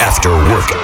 Let's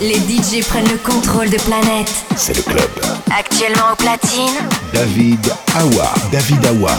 les DJ prennent le contrôle de planète. C'est le club. Actuellement au platine, David Awa. David Awa.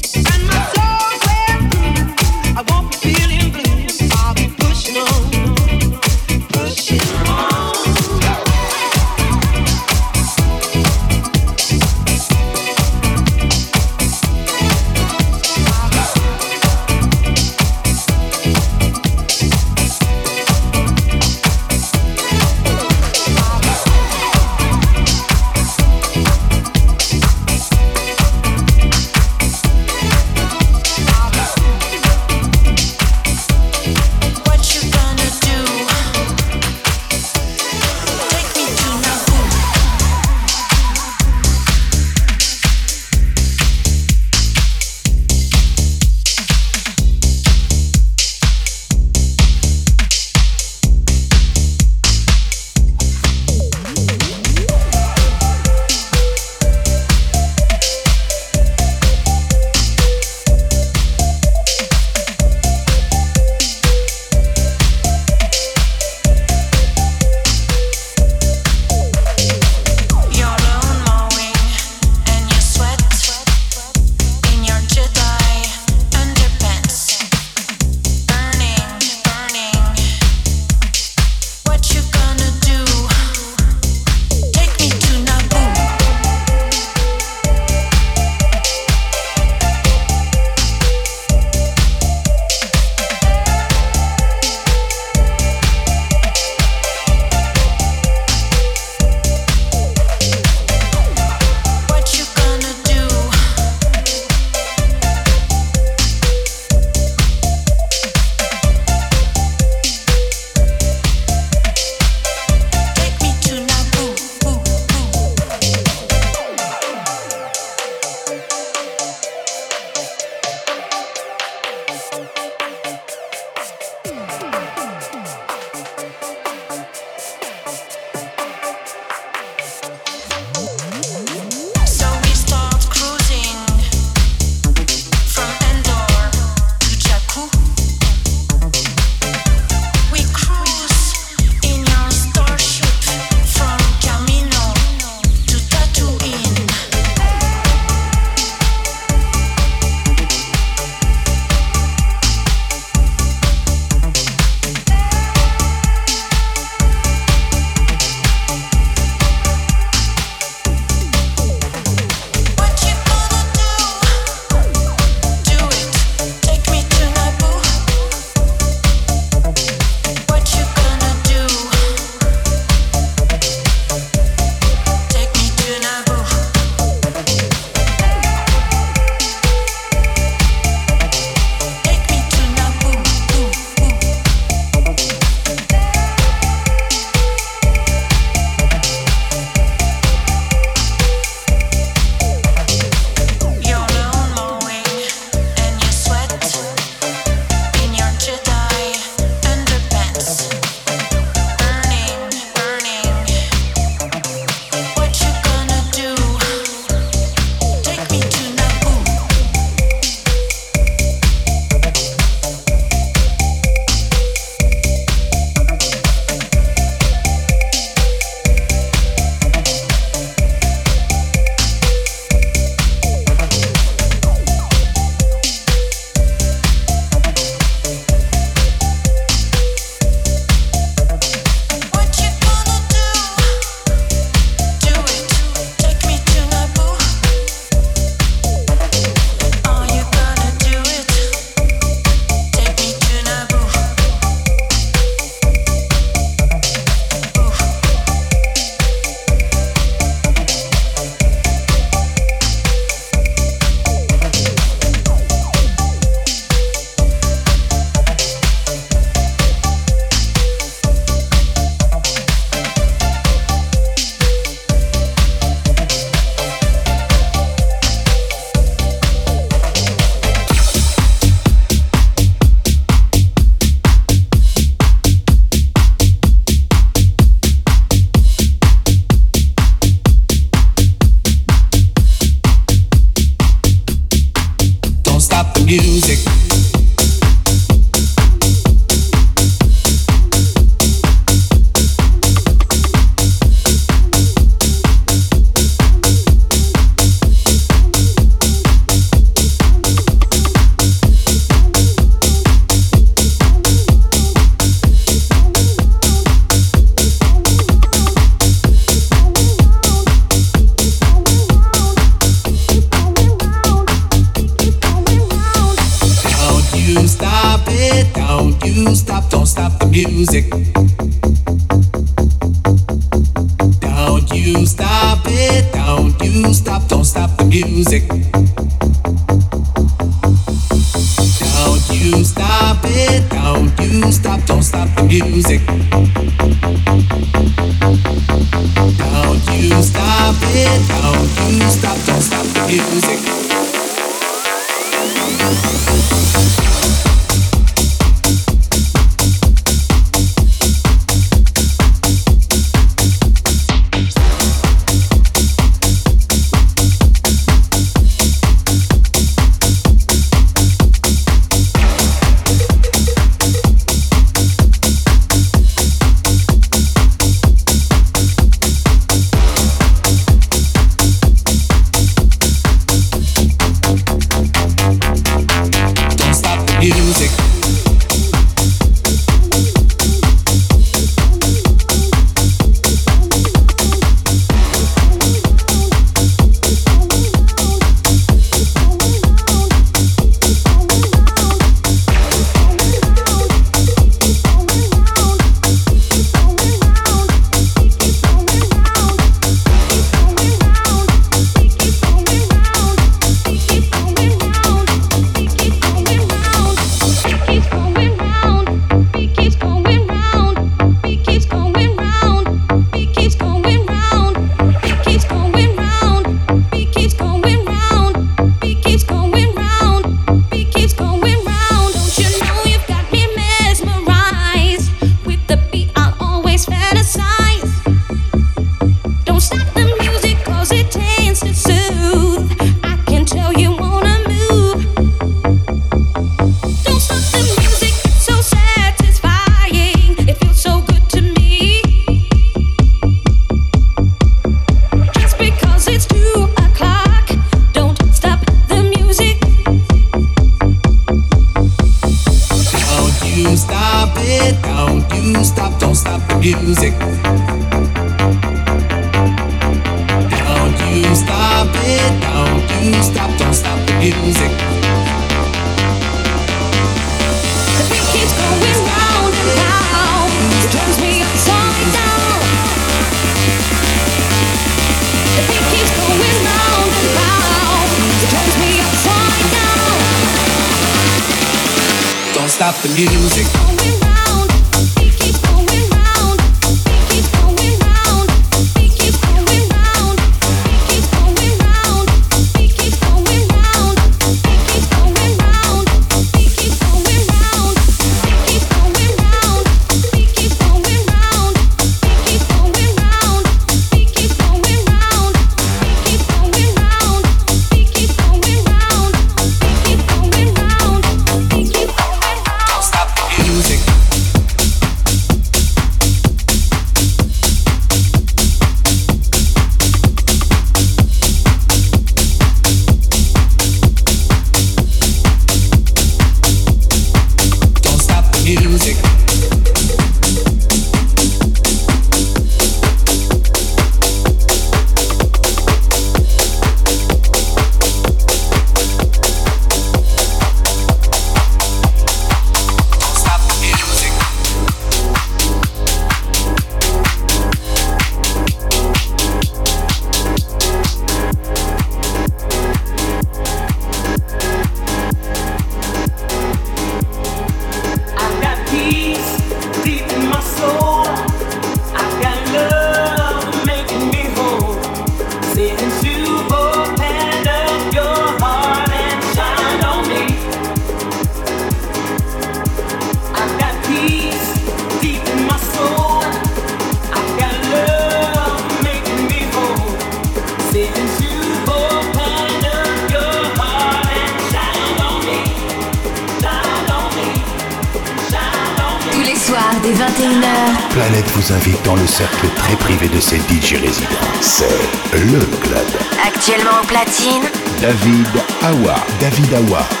le cercle très privé de ses DJ résidents. C'est le club. Actuellement au platine, David Awa. David Awa.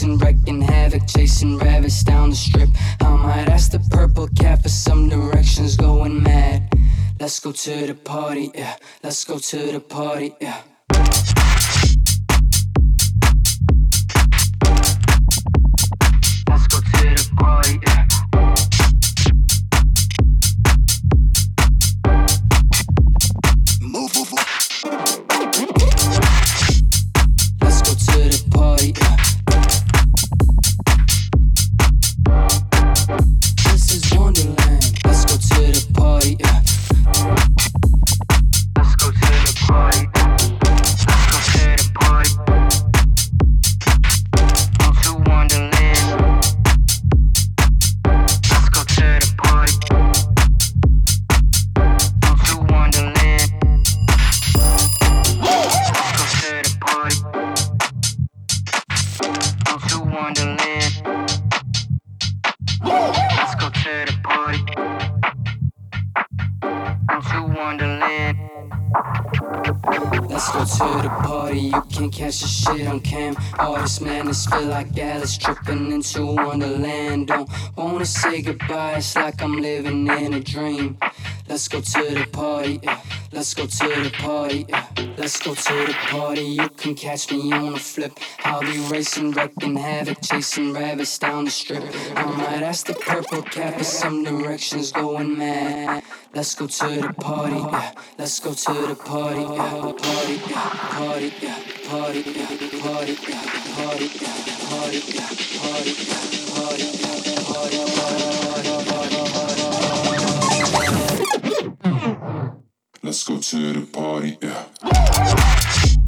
Be racing, wrecking havoc, chasing rabbits down the strip. I might ask the purple cat for some directions, going mad. Let's go to the party, yeah. Let's go to the party, yeah. Let's go to the party, yeah. This feel like Alice tripping into Wonderland. Don't wanna say goodbye. It's like I'm living in a dream. Let's go to the party. yeah. Let's go to the party. Let's go to the party. You can catch me on a flip. I'll be racing, wrecking havoc, chasing rabbits down the strip. I might ask the purple cat for some directions, going mad. Let's go to the party. Let's go to the party. Party, yeah. party, yeah. party, yeah. party, yeah. party, yeah. party, yeah. party, yeah. party, yeah. party, party, Let's go to the party, yeah.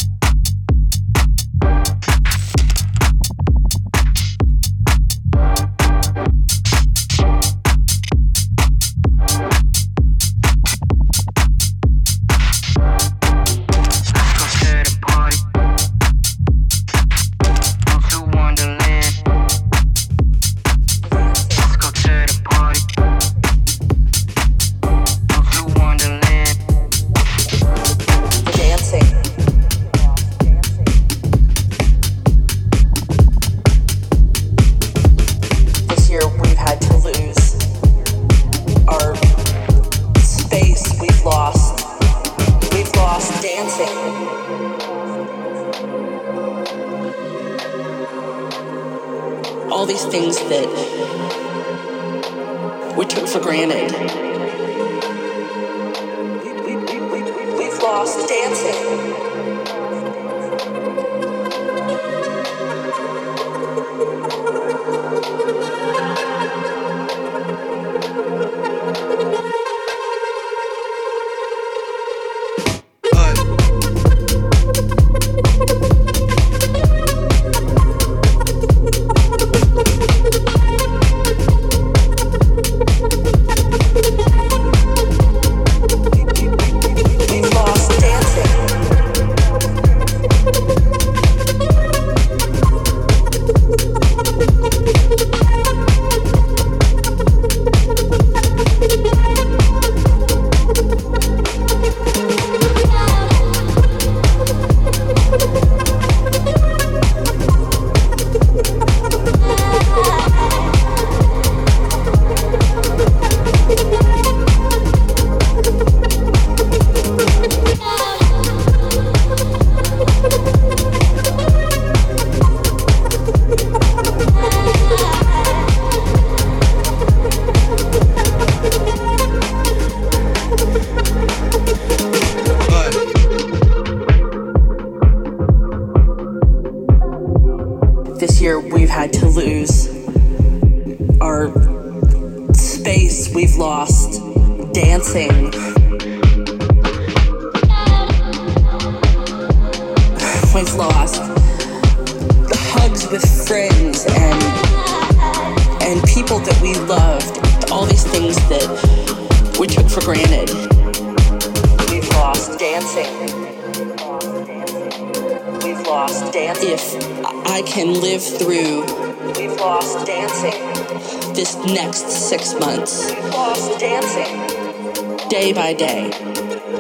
my day.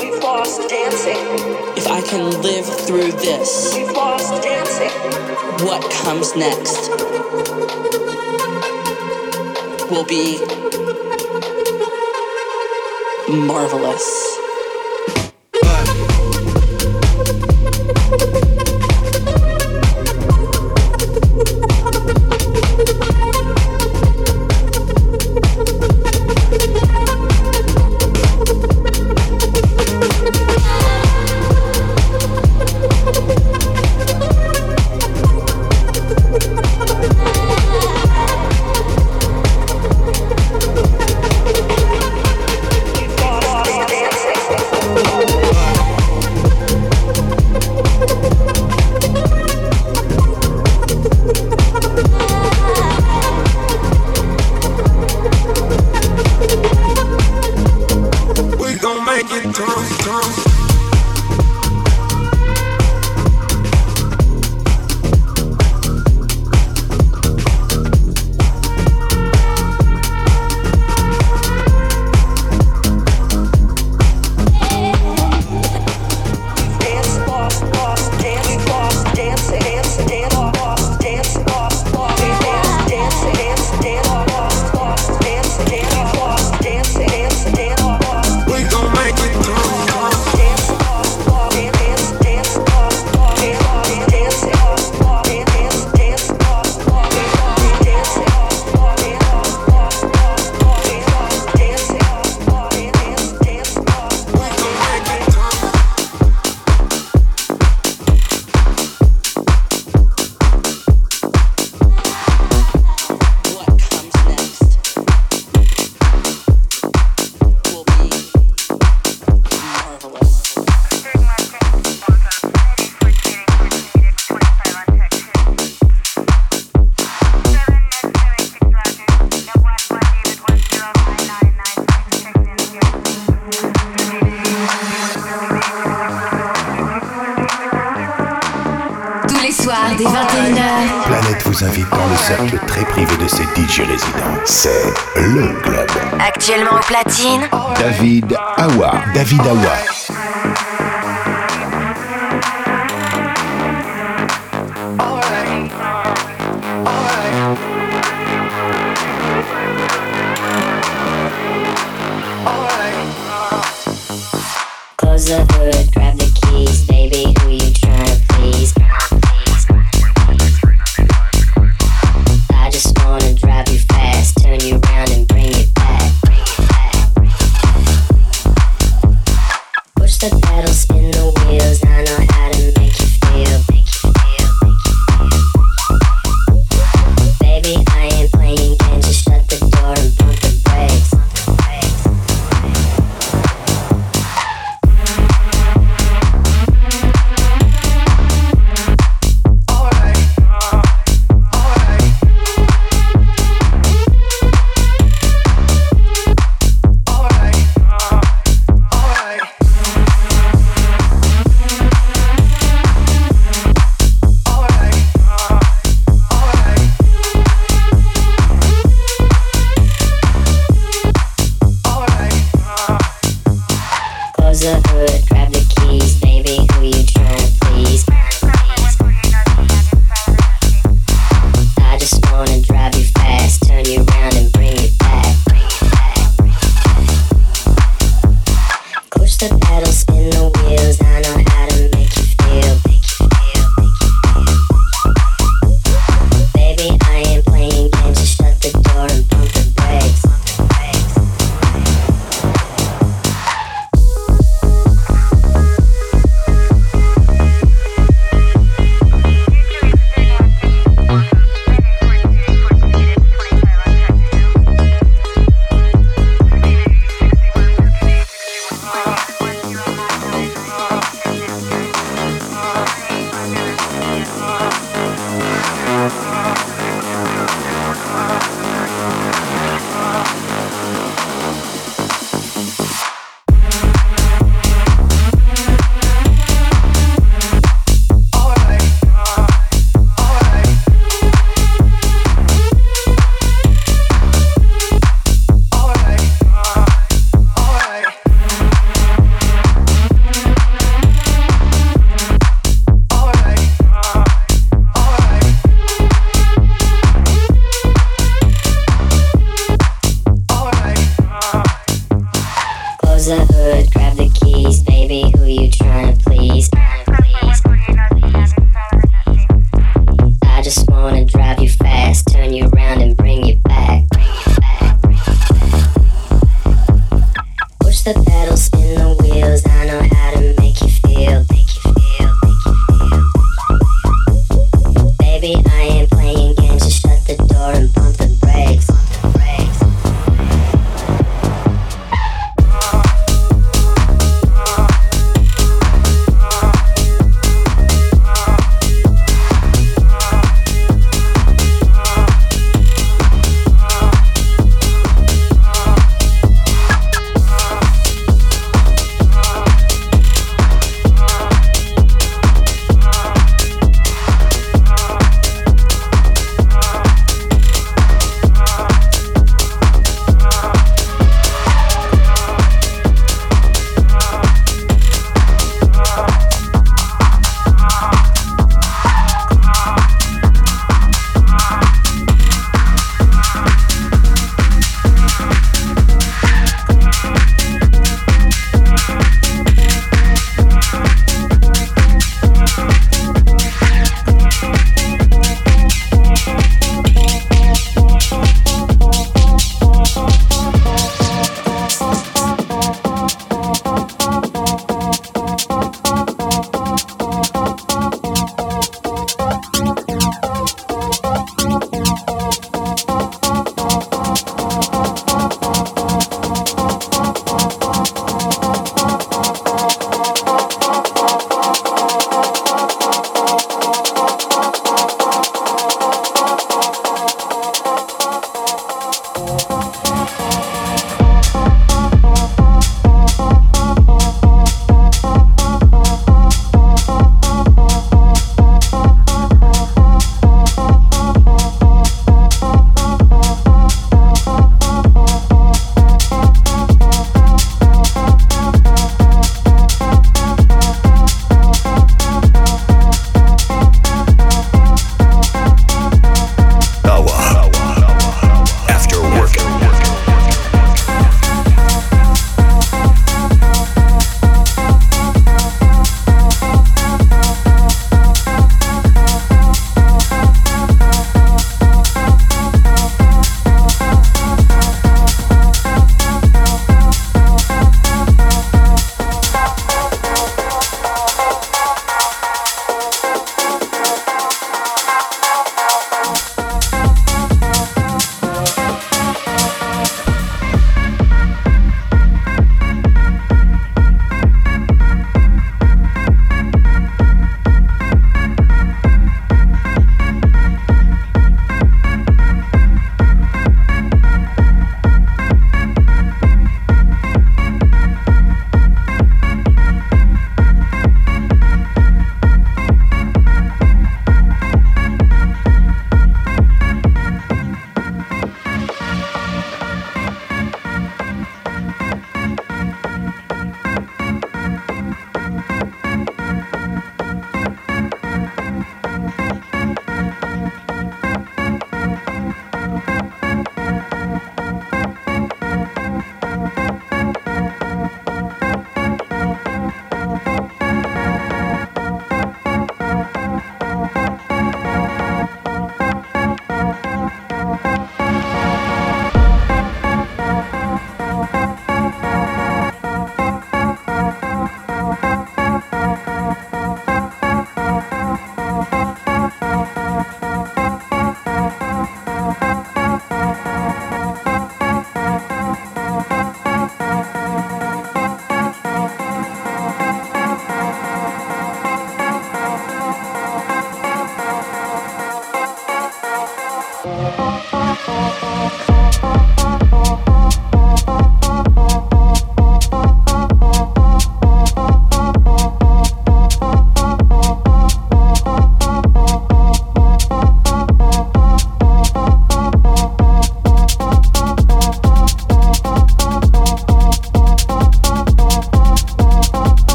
We've lost dancing. If I can live through this, we've lost dancing. What comes next will be marvelous.